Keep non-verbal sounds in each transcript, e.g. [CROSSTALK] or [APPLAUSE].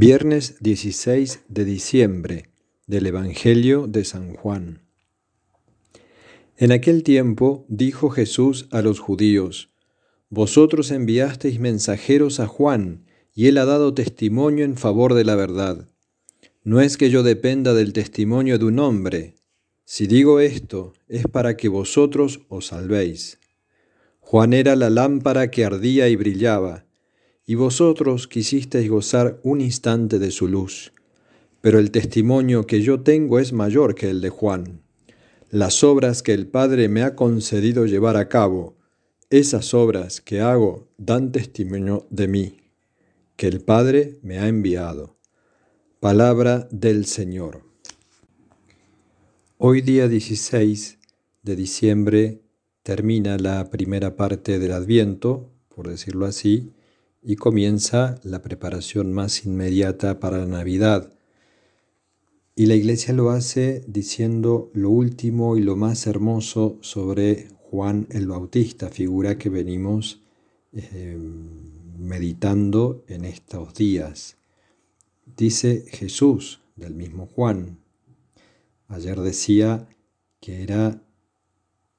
Viernes 16 de diciembre del Evangelio de San Juan. En aquel tiempo dijo Jesús a los judíos, Vosotros enviasteis mensajeros a Juan, y él ha dado testimonio en favor de la verdad. No es que yo dependa del testimonio de un hombre. Si digo esto, es para que vosotros os salvéis. Juan era la lámpara que ardía y brillaba y vosotros quisisteis gozar un instante de su luz. Pero el testimonio que yo tengo es mayor que el de Juan. Las obras que el Padre me ha concedido llevar a cabo, esas obras que hago dan testimonio de mí, que el Padre me ha enviado. Palabra del Señor. Hoy día 16 de diciembre termina la primera parte del Adviento, por decirlo así, y comienza la preparación más inmediata para la Navidad. Y la iglesia lo hace diciendo lo último y lo más hermoso sobre Juan el Bautista, figura que venimos eh, meditando en estos días. Dice Jesús del mismo Juan. Ayer decía que era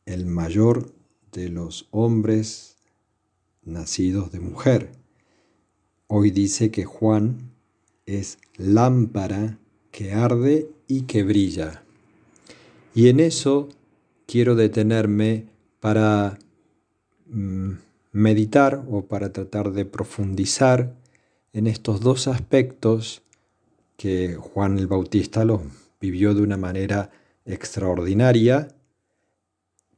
el mayor de los hombres nacidos de mujer. Hoy dice que Juan es lámpara que arde y que brilla. Y en eso quiero detenerme para mm, meditar o para tratar de profundizar en estos dos aspectos que Juan el Bautista los vivió de una manera extraordinaria,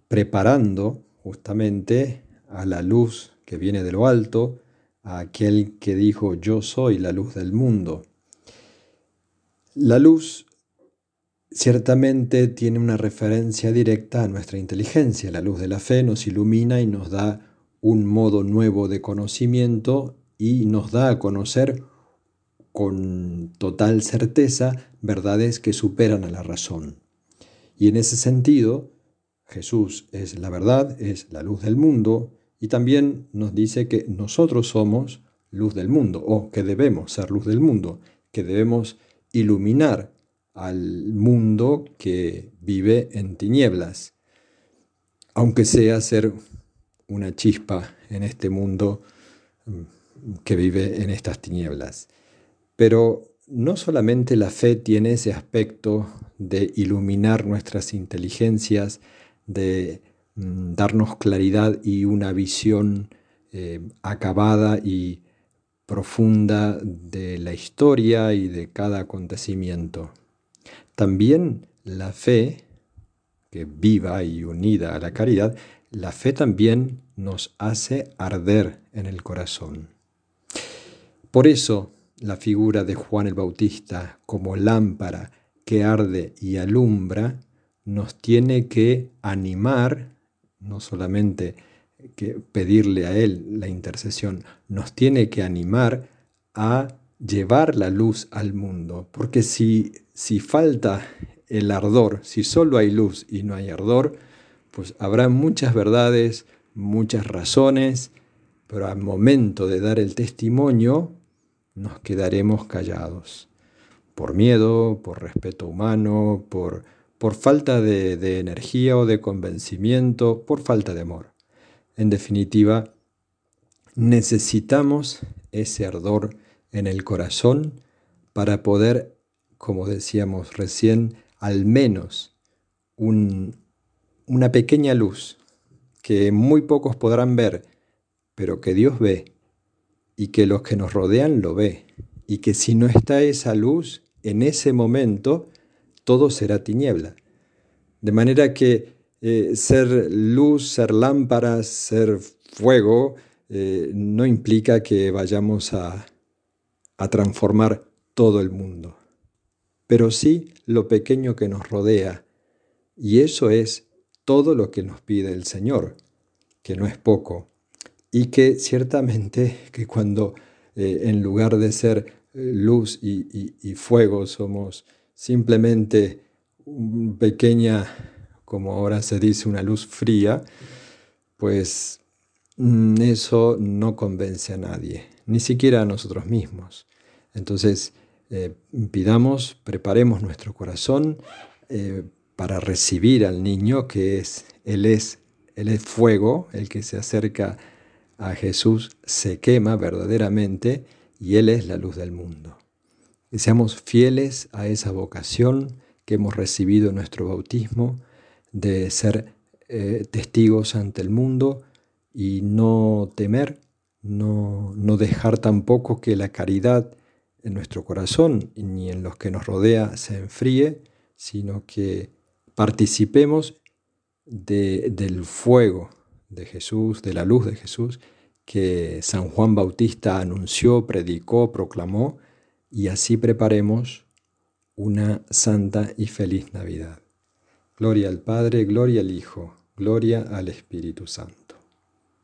preparando justamente a la luz que viene de lo alto, a aquel que dijo, yo soy la luz del mundo. La luz ciertamente tiene una referencia directa a nuestra inteligencia. La luz de la fe nos ilumina y nos da un modo nuevo de conocimiento y nos da a conocer con total certeza verdades que superan a la razón. Y en ese sentido, Jesús es la verdad, es la luz del mundo, y también nos dice que nosotros somos luz del mundo, o que debemos ser luz del mundo, que debemos iluminar al mundo que vive en tinieblas, aunque sea ser una chispa en este mundo mm, que vive en estas tinieblas. Pero no solamente la fe tiene ese aspecto de iluminar nuestras inteligencias, de darnos claridad y una visión eh, acabada y profunda de la historia y de cada acontecimiento. También la fe, que viva y unida a la caridad, la fe también nos hace arder en el corazón. Por eso la figura de Juan el Bautista como lámpara que arde y alumbra nos tiene que animar no solamente que pedirle a Él la intercesión, nos tiene que animar a llevar la luz al mundo, porque si, si falta el ardor, si solo hay luz y no hay ardor, pues habrá muchas verdades, muchas razones, pero al momento de dar el testimonio nos quedaremos callados, por miedo, por respeto humano, por por falta de, energía o de convencimiento, por falta de amor. En definitiva, necesitamos ese ardor en el corazón para poder, como decíamos recién, al menos una pequeña luz que muy pocos podrán ver, pero que Dios ve y que los que nos rodean lo ve y que si no está esa luz en ese momento, todo será tiniebla. De manera que eh, ser luz, ser lámparas, ser fuego, eh, no implica que vayamos a, a transformar todo el mundo, pero sí lo pequeño que nos rodea. Y eso es todo lo que nos pide el Señor, que no es poco. Y que ciertamente [LAUGHS] que cuando eh, en lugar de ser luz y fuego somos simplemente pequeña, como ahora se dice, una luz fría, pues mm, eso no convence a nadie, ni siquiera a nosotros mismos. Entonces, eh, pidamos, preparemos nuestro corazón eh, para recibir al niño que es, Él es, Él es fuego, el que se acerca a Jesús se quema verdaderamente y Él es la luz del mundo. Seamos fieles a esa vocación que hemos recibido en nuestro bautismo de ser eh, testigos ante el mundo y no temer, no, no dejar tampoco que la caridad en nuestro corazón ni en los que nos rodea se enfríe, sino que participemos del fuego de Jesús, de la luz de Jesús, que San Juan Bautista anunció, predicó, proclamó, y así preparemos una santa y feliz Navidad. Gloria al Padre, gloria al Hijo, gloria al Espíritu Santo.